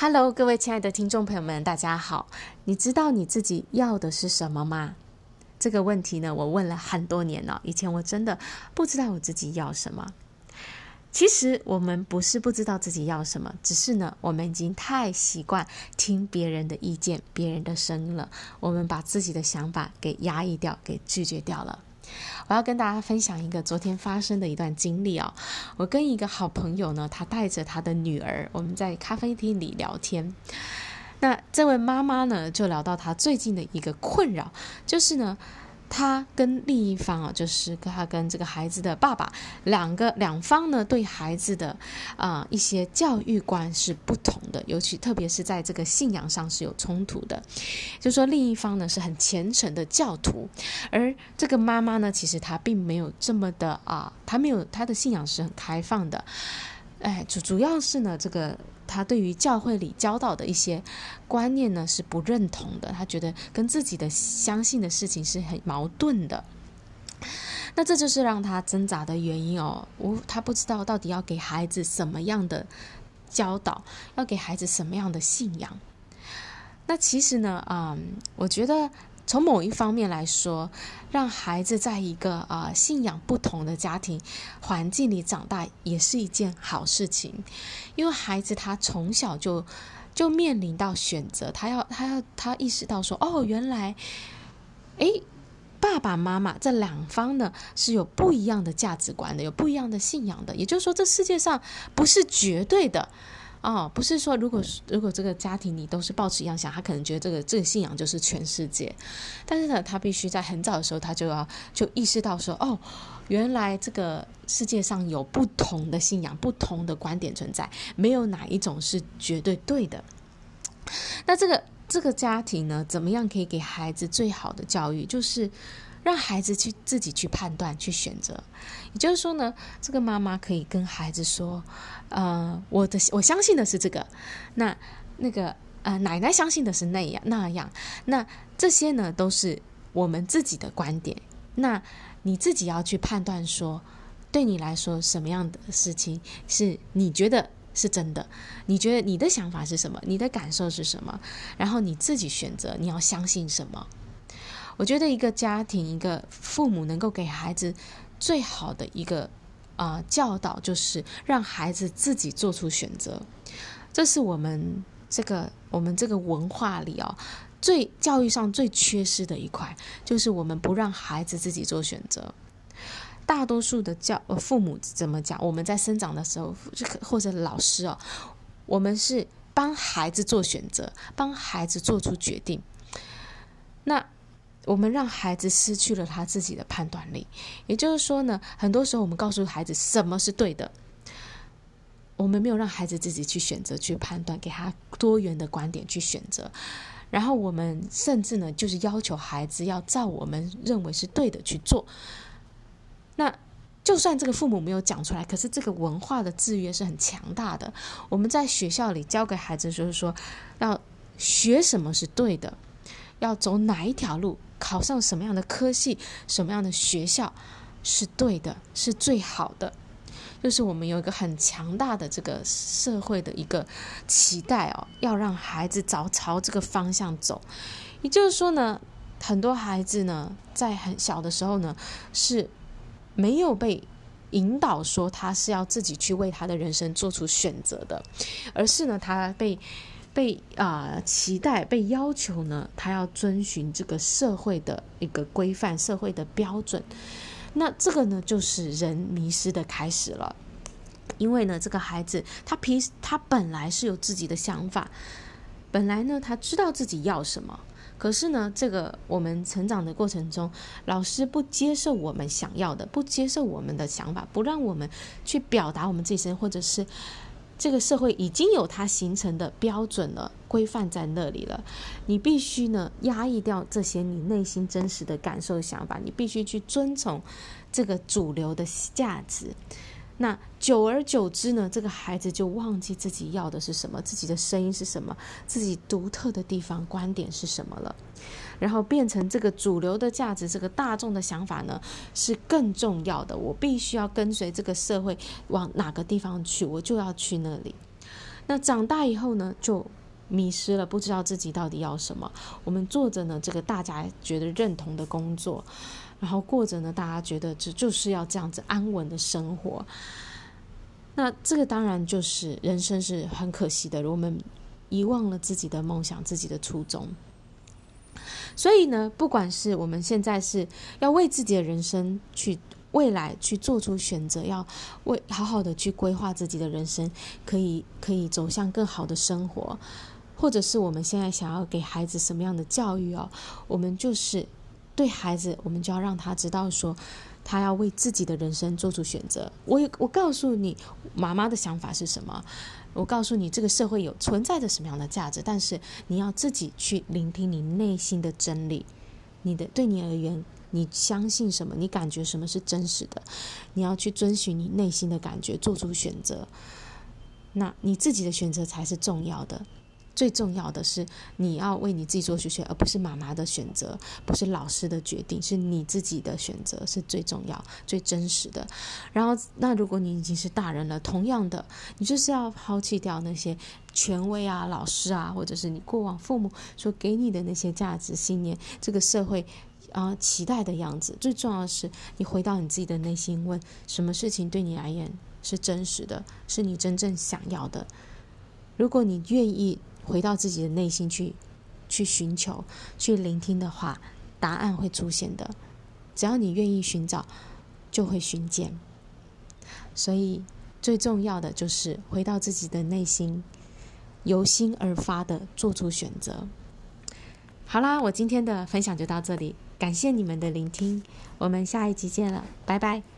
Hello，各位亲爱的听众朋友们，大家好。你知道你自己要的是什么吗？这个问题呢，我问了很多年了。以前我真的不知道我自己要什么。其实我们不是不知道自己要什么，只是呢，我们已经太习惯听别人的意见、别人的声音了。我们把自己的想法给压抑掉，给拒绝掉了。我要跟大家分享一个昨天发生的一段经历啊。我跟一个好朋友呢，他带着他的女儿，我们在咖啡厅里聊天。那这位妈妈呢，就聊到她最近的一个困扰，就是呢。他跟另一方啊，就是他跟这个孩子的爸爸两个两方呢，对孩子的啊、一些教育观是不同的，尤其特别是在这个信仰上是有冲突的。就说另一方呢是很虔诚的教徒，而这个妈妈呢，其实她并没有这么的啊，她没有她的信仰是很开放的。哎，主主要是呢，这个他对于教会里教导的一些观念呢是不认同的，他觉得跟自己的相信的事情是很矛盾的。那这就是让他挣扎的原因哦。我他不知道到底要给孩子什么样的教导，要给孩子什么样的信仰。那其实呢，嗯，我觉得。从某一方面来说，让孩子在一个啊、信仰不同的家庭环境里长大，也是一件好事情。因为孩子他从小就就面临到选择，他要他要他意识到说，哦，原来，诶，爸爸妈妈这两方呢是有不一样的价值观的，有不一样的信仰的。也就是说，这世界上不是绝对的。哦，不是说如果如果这个家庭你都是抱持一样想，他可能觉得这个这个信仰就是全世界。但是呢，他必须在很早的时候，他就要就意识到说，哦，原来这个世界上有不同的信仰、不同的观点存在，没有哪一种是绝对对的。那这个这个家庭呢，怎么样可以给孩子最好的教育？就是。让孩子去自己去判断、去选择，也就是说呢，这个妈妈可以跟孩子说：“呃，我的我相信的是这个，那那个呃，奶奶相信的是那样那样，那这些呢都是我们自己的观点。那你自己要去判断说，对你来说什么样的事情是你觉得是真的？你觉得你的想法是什么？你的感受是什么？然后你自己选择你要相信什么。”我觉得一个家庭，一个父母能够给孩子最好的一个啊、教导，就是让孩子自己做出选择。这是我们这个我们这个文化里哦，最教育上最缺失的一块，就是我们不让孩子自己做选择。大多数的教父母怎么讲？我们在生长的时候，或者老师哦，我们是帮孩子做选择，帮孩子做出决定。那我们让孩子失去了他自己的判断力，也就是说呢，很多时候我们告诉孩子什么是对的，我们没有让孩子自己去选择、去判断，给他多元的观点去选择，然后我们甚至呢，就是要求孩子要照我们认为是对的去做。那就算这个父母没有讲出来，可是这个文化的制约是很强大的。我们在学校里教给孩子，就是说要学什么是对的，要走哪一条路。考上什么样的科系，什么样的学校是对的，是最好的。就是我们有一个很强大的这个社会的一个期待哦，要让孩子早朝这个方向走。也就是说呢，很多孩子呢，在很小的时候呢，是没有被引导说他是要自己去为他的人生做出选择的，而是呢，他被。被啊、期待，被要求呢，他要遵循这个社会的一个规范、社会的标准。那这个呢，就是人迷失的开始了。因为呢，这个孩子他平他本来是有自己的想法，本来呢，他知道自己要什么。可是呢，这个我们成长的过程中，老师不接受我们想要的，不接受我们的想法，不让我们去表达我们自身，或者是。这个社会已经有它形成的标准了，规范在那里了。你必须呢压抑掉这些你内心真实的感受、想法，你必须去遵从这个主流的价值。那久而久之呢，这个孩子就忘记自己要的是什么，自己的声音是什么，自己独特的地方、观点是什么了。然后变成这个主流的价值，这个大众的想法呢，是更重要的。我必须要跟随这个社会往哪个地方去，我就要去那里。那长大以后呢，就迷失了，不知道自己到底要什么。我们做着呢，这个大家觉得认同的工作，然后过着呢，大家觉得这就是要这样子安稳的生活。那这个当然就是人生是很可惜的，我们遗忘了自己的梦想，自己的初衷。所以呢，不管是我们现在是要为自己的人生去未来去做出选择，要为好好的去规划自己的人生，可以可以走向更好的生活。或者是我们现在想要给孩子什么样的教育哦？我们就是对孩子，我们就要让他知道说，他要为自己的人生做出选择。我我告诉你，妈妈的想法是什么？我告诉你，这个社会有存在着什么样的价值？但是你要自己去聆听你内心的真理。你的对你而言，你相信什么？你感觉什么是真实的？你要去遵循你内心的感觉，做出选择。那你自己的选择才是重要的。最重要的是，你要为你自己做选择，而不是妈妈的选择，不是老师的决定，是你自己的选择是最重要、最真实的。然后，那如果你已经是大人了，同样的，你就是要抛弃掉那些权威啊、老师啊，或者是你过往父母所给你的那些价值信念，这个社会啊期待的样子。最重要的是，你回到你自己的内心，问什么事情对你而言是真实的，是你真正想要的。如果你愿意。回到自己的内心去，去寻求、去聆听的话，答案会出现的。只要你愿意寻找，就会寻见。所以最重要的就是回到自己的内心，由心而发的做出选择。好啦，我今天的分享就到这里，感谢你们的聆听，我们下一集见了，拜拜。